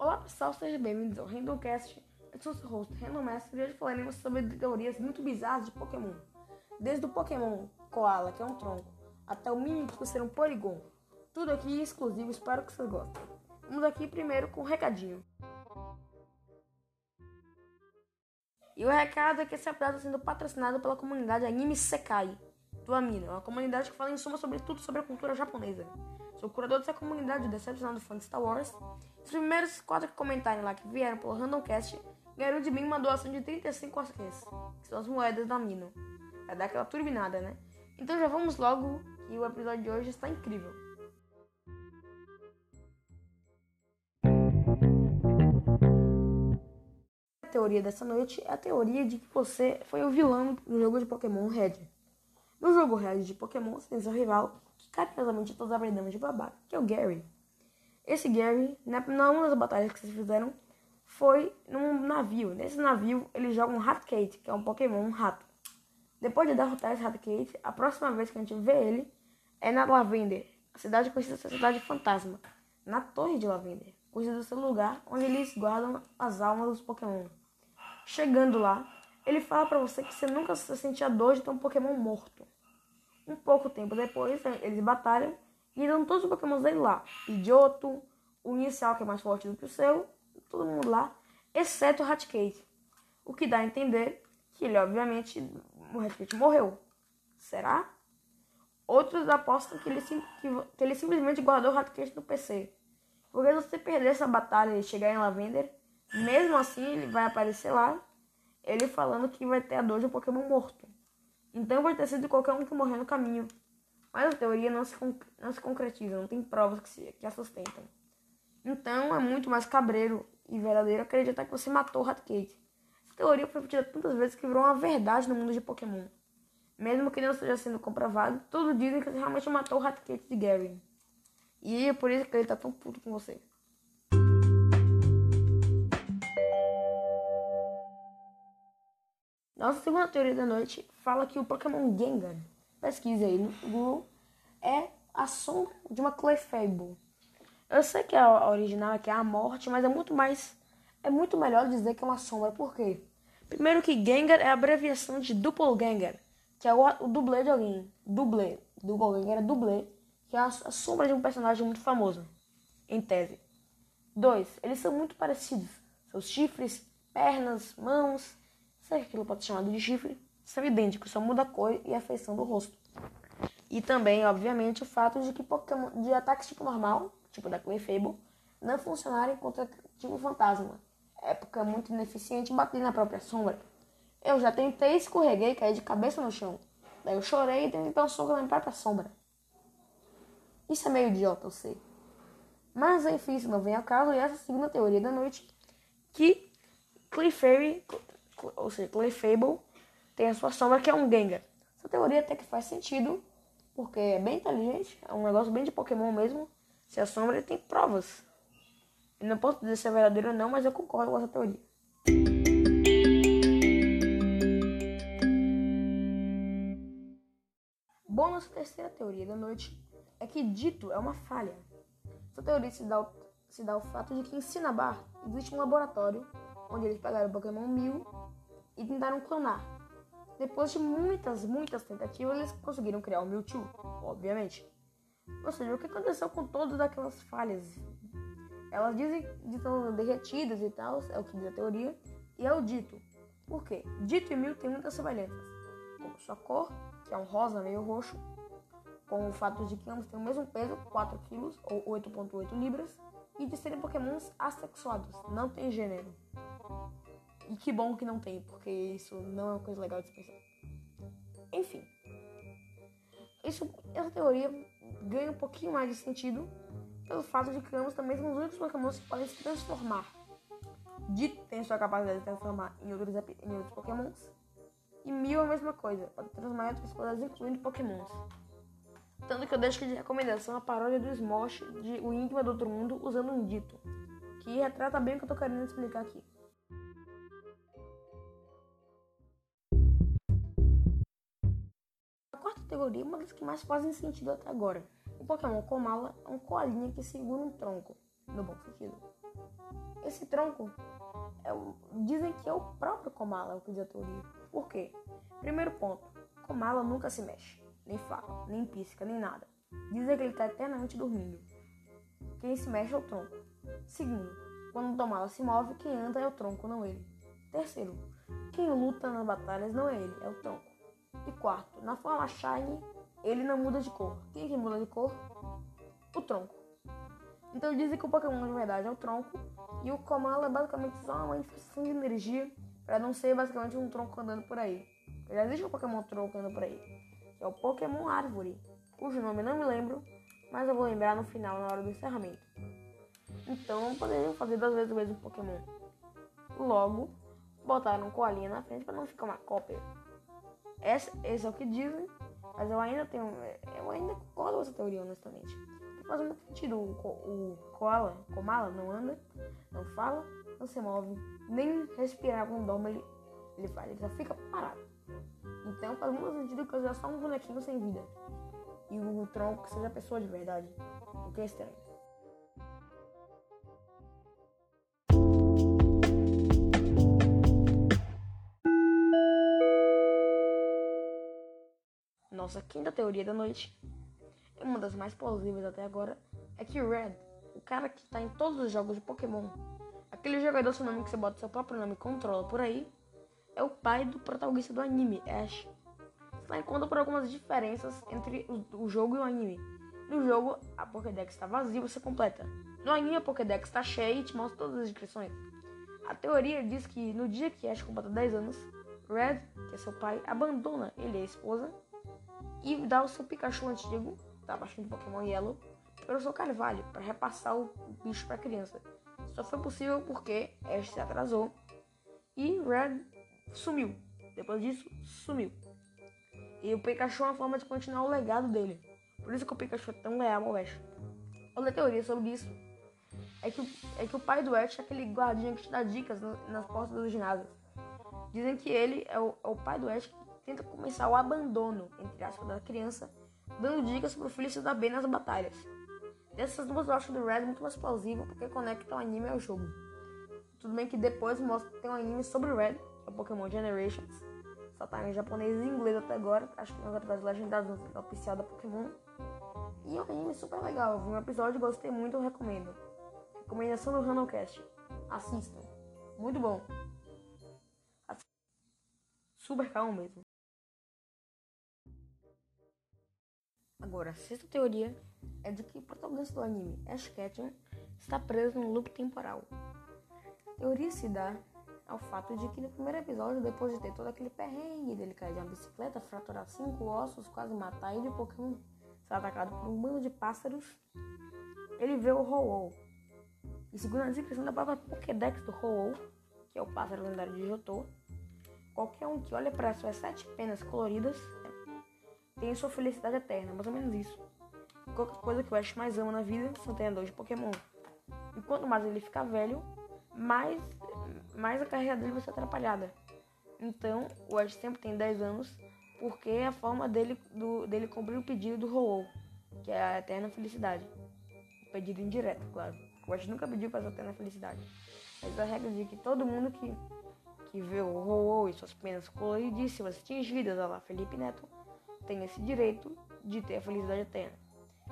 Olá pessoal, sejam bem-vindos ao Randomcast. Eu sou o seu host, Random e hoje falaremos sobre teorias muito bizarras de Pokémon. Desde o Pokémon Koala, que é um tronco, até o Mimikyu ser um Porygon. Tudo aqui exclusivo, espero que vocês gostem. Vamos aqui primeiro com um recadinho. E o recado é que esse episódio está sendo patrocinado pela comunidade Anime Sekai do Amino, uma comunidade que fala em suma sobre tudo sobre a cultura japonesa. Sou curador dessa comunidade decepcionado fã de Star Wars. Os primeiros quatro que comentarem lá que vieram pelo Randomcast ganharam de mim uma doação de 35 OCs, que são as moedas da Amino. Vai dar aquela turbinada, né? Então já vamos logo, que o episódio de hoje está incrível. A teoria dessa noite é a teoria de que você foi o vilão do jogo de Pokémon Red. No jogo Red de Pokémon, você tem seu rival, carinhosamente todos aprendemos de babaca, que é o Gary. Esse Gary, na uma das batalhas que vocês fizeram, foi num navio. Nesse navio, ele joga um Raticate, que é um Pokémon um rato. Depois de derrotar esse Raticate, a próxima vez que a gente vê ele é na Lavender, a cidade conhecida como cidade fantasma, na Torre de Lavender, conhecida ser lugar onde eles guardam as almas dos Pokémon. Chegando lá, ele fala para você que você nunca se sentia dor de ter um Pokémon morto. Pouco tempo depois, eles batalham e dão todos os Pokémons dele lá. Pidgeotto, o inicial que é mais forte do que o seu, todo mundo lá, exceto o Raticate. O que dá a entender que ele, obviamente, o Raticate morreu. Será? Outros apostam que ele, que, ele simplesmente guardou o Raticate no PC. Porque se você perder essa batalha e chegar em Lavender, mesmo assim ele vai aparecer lá, ele falando que vai ter a dor de um Pokémon morto. Então pode ter sido qualquer um que morreu no caminho. Mas a teoria não se, não se concretiza, não tem provas que, se, que a sustentam. Então é muito mais cabreiro e verdadeiro acreditar que você matou o Raticate. Essa teoria foi repetida tantas vezes que virou uma verdade no mundo de Pokémon. Mesmo que não esteja sendo comprovado, todos dizem que você realmente matou o Raticate de Gary. E é por isso que ele tá tão puto com você. Nossa segunda teoria da noite fala que o Pokémon Gengar, pesquise aí no Google, é a sombra de uma Clefable. Eu sei que a original é que é a morte, mas é muito mais é muito melhor dizer que é uma sombra. Por quê? Primeiro que Gengar é a abreviação de Doppelganger, que é o, o dublê de alguém. Dublê. Doppelganger é dublê, que é a, a sombra de um personagem muito famoso, em tese. Dois, eles são muito parecidos. Seus chifres, pernas, mãos, Que aquilo pode ser chamado de chifre? São idênticos, só muda a cor e a feição do rosto. E também, obviamente, o fato de que Pokémon de ataques tipo normal, tipo da Clefable, não funcionarem contra tipo fantasma. Época muito ineficiente bater na própria sombra. Eu já tentei, escorreguei, caí de cabeça no chão. Daí eu chorei e tentei dar um soco na minha própria sombra. Isso é meio idiota, eu sei. Mas enfim, isso não vem ao caso, e essa é a segunda teoria da noite, que Clefairy ou seja, Clefable, tem a sua sombra que é um Gengar. Essa teoria até que faz sentido, porque é bem inteligente, é um negócio bem de Pokémon mesmo. Se a sombra tem provas. Eu não posso dizer se é verdadeiro ou não, mas eu concordo com essa teoria. Bom, nossa terceira teoria da noite é que dito é uma falha. Essa teoria se dá, se dá ao fato de que em Cinnabar existe um laboratório onde eles pegaram o Pokémon Mil e tentaram clonar. Depois de muitas, muitas tentativas, eles conseguiram criar o Mewtwo, obviamente. Ou seja, o que aconteceu com todas aquelas falhas? Elas dizem que estão derretidas e tal, é o que diz a teoria, e é o dito. Por quê? Dito e Mil têm muitas semelhanças, como sua cor, que é um rosa meio roxo, com o fato de que ambos têm o mesmo peso, 4 kg ou 8.8 libras, e de serem pokémons assexuados, não tem gênero. E que bom que não tem, porque isso não é uma coisa legal de se pensar. Enfim. Isso, essa teoria ganha um pouquinho mais de sentido pelo fato de que ambos também são os únicos pokémons que podem se transformar. Dito tem sua capacidade de transformar em outros, em outros pokémons. E Mil é a mesma coisa, pode transformar em outros poderes, incluindo pokémons. Tanto que eu deixo de recomendação a paródia do Smosh de O Enigma do Outro Mundo usando um dito, que retrata bem o que eu tô querendo explicar aqui. Categoria uma das que mais fazem sentido até agora. O Pokémon Komala é um coelhinho que segura um tronco, no bom sentido. esse tronco é o, dizem que é o próprio Komala o que diz a teoria. Por quê? Primeiro ponto, Komala nunca se mexe, nem fala, nem pisca, nem nada. Dizem que ele está eternamente dormindo. Quem se mexe é o tronco. Segundo, quando o Komala se move, quem anda é o tronco, não ele. Terceiro, quem luta nas batalhas não é ele, é o tronco. E quarto, na forma Shine, ele não muda de cor. Quem que muda de cor? O tronco. Então dizem que o Pokémon de verdade é o tronco e o Komala é basicamente só uma infestação de energia para não ser basicamente um tronco andando por aí. Já existe um Pokémon tronco andando por aí, que é o Pokémon Árvore, cujo nome não me lembro, mas eu vou lembrar no final, na hora do encerramento. Então poderiam fazer duas vezes o mesmo Pokémon. Logo, botaram um coalinha na frente para não ficar uma cópia. Esse, esse é o que dizem, mas eu ainda tenho. Eu ainda concordo com essa teoria, honestamente faz muito sentido. O, o koala, komala, não anda, não fala, não se move, nem respirar quando dorme ele, ele faz, ele só fica parado. Então faz muito sentido que seja só um bonequinho sem vida. E o tronco seja pessoa de verdade. O que é estranho. Nossa quinta teoria da noite uma das mais plausíveis até agora, é que Red, o cara que tá em todos os jogos de Pokémon, aquele jogador seu nome que você bota seu próprio nome e controla por aí, é o pai do protagonista do anime, Ash. Você vai encontra por algumas diferenças entre o, jogo e o anime. No jogo, a Pokédex está vazia, você completa. No anime, a Pokédex está cheia e te mostra todas as inscrições. A teoria diz que no dia que Ash completa 10 anos, Red, que é seu pai, abandona ele e a esposa e dá o seu Pikachu antigo da baixando Pokémon Yellow pelo seu carvalho para repassar o, bicho para a criança. Só foi possível porque Ash se atrasou e Red sumiu. Depois disso, sumiu. E o Pikachu é uma forma de continuar o legado dele. Por isso que o Pikachu é tão leal ao Ash. Outra teoria sobre isso é que, é que o pai do Ash é aquele guardinha que te dá dicas nas portas dos ginásios. Dizem que ele é o, é o pai do Ash que tenta começar o abandono, entre aspas, da criança dando dicas pro filho se dar bem nas batalhas. Dessas duas eu acho do Red muito mais plausível porque conecta o anime ao jogo. Tudo bem que depois mostra que tem um anime sobre o Red, que é o Pokémon Generations. Só tá em japonês e inglês até agora, acho que nos episódios legendados no oficial da Pokémon. E é um anime super legal, vi um episódio gostei muito, eu recomendo. Recomendação do Randomcast. Assistam. Muito bom. Super calmo mesmo. Agora, a sexta teoria é de que o protagonista do anime, Ash Ketchum, está preso num loop temporal. A teoria se dá ao fato de que no primeiro episódio, depois de ter todo aquele perrengue dele cair de uma bicicleta, fraturar cinco ossos, quase matar ele, Pokémon ser atacado por um bando de pássaros, ele vê o ho E segundo a descrição da própria Pokédex do ho que é o pássaro lendário de Jotô, qualquer um que olha para suas sete penas coloridas tem sua felicidade eterna, mais ou menos isso. Qualquer coisa que o Ash mais ama na vida são treinadores de Pokémon. E quanto mais ele ficar velho, mais, mais a carreira dele vai ser atrapalhada. Então, o Ash sempre tem 10 anos, porque é a forma dele, do, dele cumprir o pedido do ho que é a eterna felicidade. O pedido indireto, claro. O Ash nunca pediu para essa eterna felicidade. Mas a regra de que todo mundo que, que vê o ho e suas penas coloridíssimas tingidas, olha lá, Felipe Neto, tem esse direito de ter a felicidade eterna,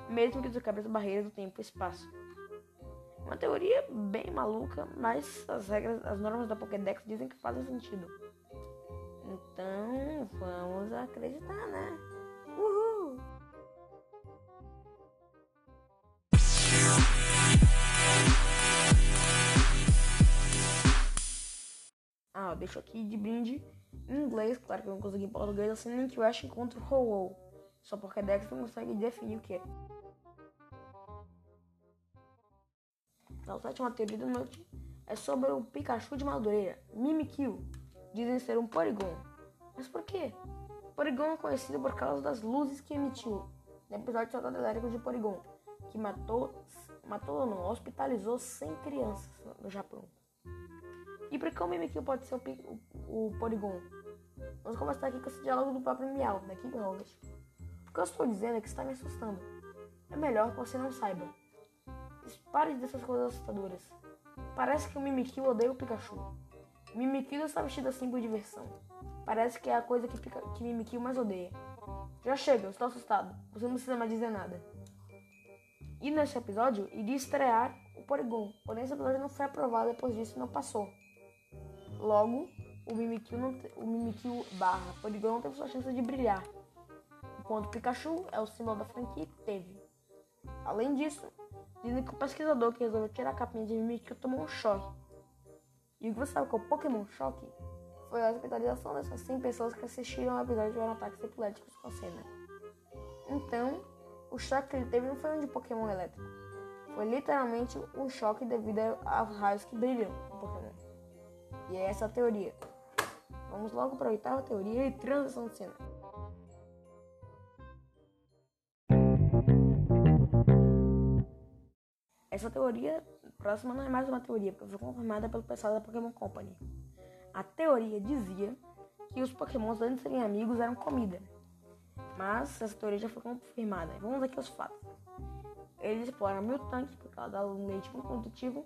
mesmo que quebre as barreiras do tempo e espaço. Uma teoria bem maluca, mas as regras, as normas da Pokédex dizem que fazem sentido. Então, vamos acreditar, né? Uhul! Ah, deixo aqui de brinde em inglês, claro que eu não consegui em português, assim que o Ash encontra o ho Só porque Dex não consegue definir o que é. A sétima teoria da noite é sobre o Pikachu de Madureira, Mimikyu. Dizem ser um Porygon. Mas por quê? Porygon é conhecido por causa das luzes que emitiu no episódio Soldado Elétrico de Porygon, que matou, matou não, hospitalizou 100 crianças no Japão. E por que o Mimikyu pode ser o, o, Porygon? Vamos começar aqui com esse diálogo do próprio Miau, da King Rollins. O que eu estou dizendo é que está me assustando. É melhor que você não saiba. Pare dessas coisas assustadoras. Parece que o Mimikyu odeia o Pikachu. Mimikyu está vestido assim por diversão. Parece que é a coisa que, Pika, que Mimikyu mais odeia. Já chega, eu estou assustado. Você não precisa mais dizer nada. E neste episódio, iria estrear o Porygon, porém esse episódio não foi aprovado depois disso não passou. Logo, o Mimikyu, não te, o Mimikyu barra Porygon não teve sua chance de brilhar. Enquanto Pikachu é o símbolo da franquia teve. Além disso, dizem que o pesquisador que resolveu tirar a capinha de Mimikyu tomou um choque. E o que você sabe que é o Pokémon Choque? Foi a hospitalização dessas 100 pessoas que assistiram ao episódio de ataques epiléticos com a cena. Então, o choque que ele teve não foi um de Pokémon elétrico. Foi literalmente um choque devido aos raios que brilham no Pokémon. E é essa a teoria. Vamos logo para a oitava teoria e transição de cena. Essa teoria próxima não é mais uma teoria, porque foi confirmada pelo pessoal da Pokémon Company. A teoria dizia que os Pokémons, antes de serem amigos, eram comida. Mas essa teoria já foi confirmada. Vamos aqui os fatos. Eles exploram mil tanques por causa um leite muito nutritivo,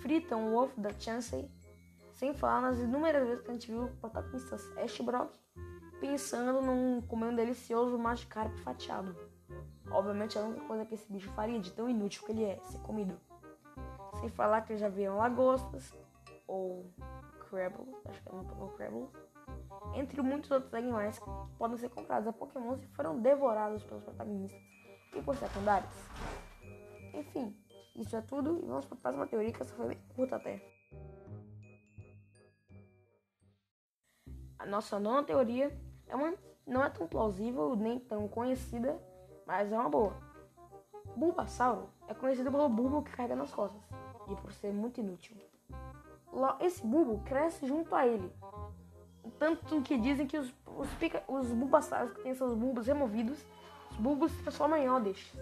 fritam o ovo da Chansey, sem falar nas inúmeras vezes que a gente viu protagonistas Ash Brock pensando num comer um delicioso Magikarp fatiado. Obviamente é a única coisa que esse bicho faria de tão inútil que ele é, ser comido. Sem falar que já viram lagostas, ou Crabble, acho que é um Pokémon Crabble, entre muitos outros animais que podem ser comprados a Pokémon e foram devorados pelos protagonistas e por secundários. Enfim, isso é tudo e vamos para a próxima teoria que essa foi bem curta até. Nossa nona teoria é uma, não é tão plausível nem tão conhecida, mas é uma boa. Bulbasauro é conhecido pelo bulbo que carrega nas costas e por ser muito inútil. Esse bulbo cresce junto a ele, tanto que dizem que os, os, pica, os bulbasauros que têm seus bulbos removidos, os bulbos se transformam em odds.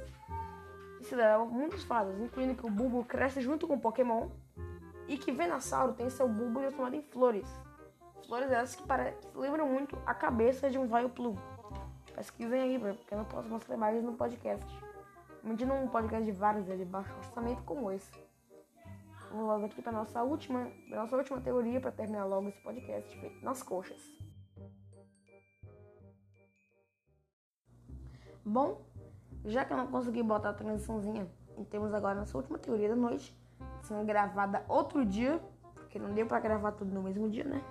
Isso dá muitos fatos, incluindo que o bulbo cresce junto com o Pokémon e que Venusauro tem seu bulbo transformado em flores. Flores essas que, lembram muito a cabeça de um Vileplume. Pesquisem aí, porque eu não posso mostrar imagens no podcast. Imagina um podcast de vários de baixo orçamento como esse. Vamos logo aqui para nossa última, nossa última teoria para terminar logo esse podcast feito nas coxas. Bom, já que eu não consegui botar a transiçãozinha, temos agora nossa última teoria da noite, sendo gravada outro dia, porque não deu para gravar tudo no mesmo dia, né?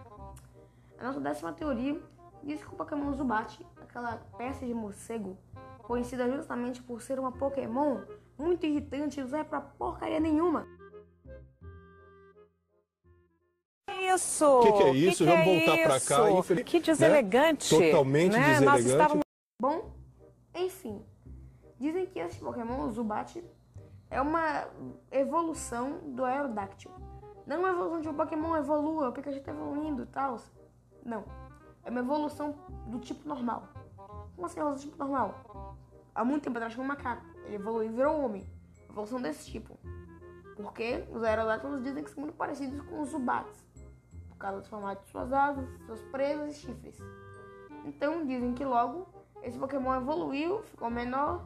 A nossa décima teoria diz que o Pokémon Zubat, aquela peça de morcego, conhecida justamente por ser uma Pokémon muito irritante, não serve pra porcaria nenhuma. Isso! O que, que, é isso? Que Vamos é voltar para cá. Infeliz... Que deselegante! Né? Totalmente né? deselegante. Estávamos... Bom, enfim. Dizem que esse Pokémon, o Zubat, é uma evolução do Aerodactyl. Não uma evolução de um Pokémon evolua, o Pikachu está evoluindo e tal. Não. É uma evolução do tipo normal. Como assim evolução do tipo normal? Há muito tempo atrás, um macaco. Ele evoluiu e virou homem. Evolução desse tipo. Porque os Aerodactyls dizem que são muito parecidos com os Zubats causa do formato de suas asas, suas presas e chifres. Então dizem que logo esse Pokémon evoluiu, ficou menor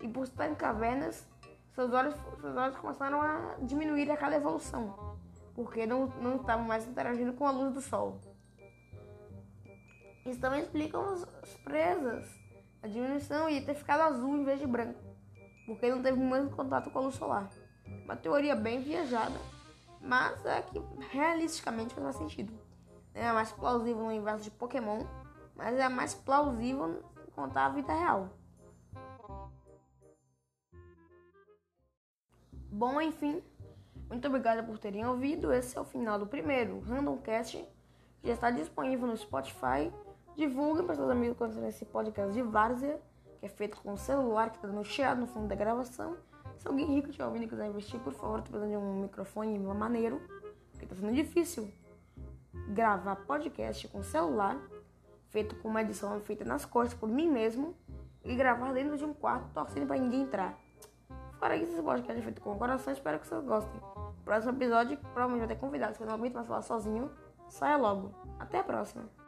e por estar em cavernas, seus olhos, seus olhos começaram a diminuir a cada evolução, porque não, não estavam mais interagindo com a luz do sol. Isso também explica as presas, a diminuição e ter ficado azul em vez de branco, porque não teve o mesmo contato com a luz solar. Uma teoria bem viajada mas é que realisticamente faz mais sentido. É mais plausível no universo de Pokémon, mas é mais plausível contar a vida real. Bom, enfim, muito obrigada por terem ouvido. Esse é o final do primeiro Randomcast, já está disponível no Spotify. Divulguem para seus amigos conhecerem esse podcast de Várzea, que é feito com o celular que está dando chiado no fundo da gravação. Se alguém rico estiver ouvindo e quiser investir, por favor, tô precisando de um microfone maneiro, porque tá sendo difícil gravar podcast com celular, feito com uma edição feita nas costas por mim mesmo, e gravar dentro de um quarto, torcendo para ninguém entrar. Fora isso, esse podcast é feito com o coração, espero que vocês gostem. Próximo episódio, provavelmente vai ter convidados, que eu não aguento mais falar sozinho. Saia logo. Até a próxima.